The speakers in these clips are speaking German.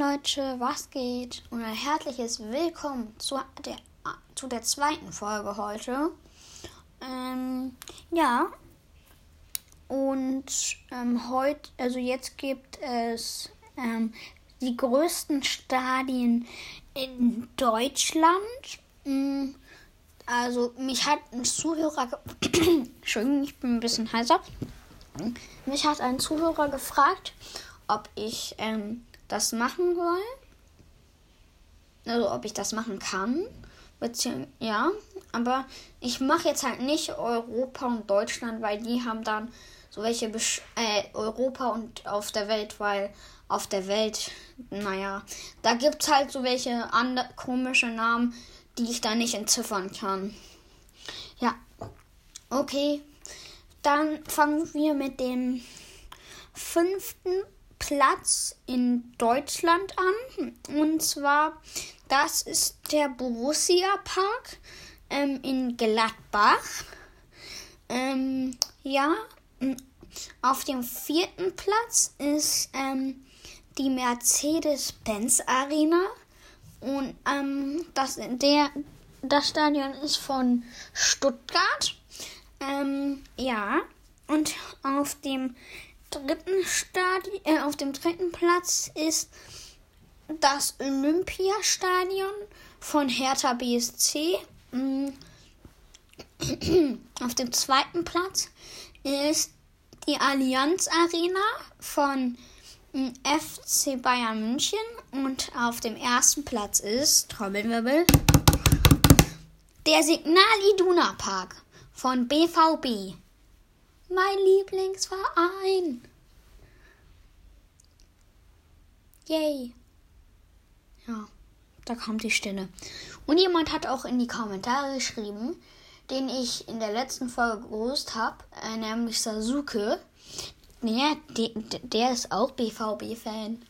Leute, was geht? Und ein herzliches Willkommen zu der, zu der zweiten Folge heute. Ähm, ja. Und ähm, heute, also jetzt gibt es ähm, die größten Stadien in Deutschland. Mm, also mich hat ein Zuhörer, Entschuldigung, ich bin ein bisschen heiser. Mich hat ein Zuhörer gefragt, ob ich ähm, das machen soll. Also ob ich das machen kann. Beziehungsweise, ja, aber ich mache jetzt halt nicht Europa und Deutschland, weil die haben dann so welche Besch äh, Europa und auf der Welt, weil auf der Welt, naja, da gibt es halt so welche komische Namen, die ich da nicht entziffern kann. Ja, okay, dann fangen wir mit dem fünften Platz in Deutschland an. Und zwar, das ist der Borussia Park ähm, in Gladbach. Ähm, ja, auf dem vierten Platz ist ähm, die Mercedes-Benz Arena. Und ähm, das, der, das Stadion ist von Stuttgart. Ähm, ja, und auf dem dritten Stadion, äh, auf dem dritten Platz ist das Olympiastadion von Hertha BSC. Mm. Auf dem zweiten Platz ist die Allianz Arena von mm, FC Bayern München und auf dem ersten Platz ist Trommelwirbel der Signal Iduna Park von BVB. Mein Lieblingsverein. Yay. Ja, da kommt die Stille. Und jemand hat auch in die Kommentare geschrieben, den ich in der letzten Folge gegrüßt habe, äh, nämlich Sasuke. Ja, der, der ist auch BVB-Fan.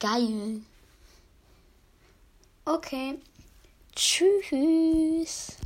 Geil. Okay. Tschüss.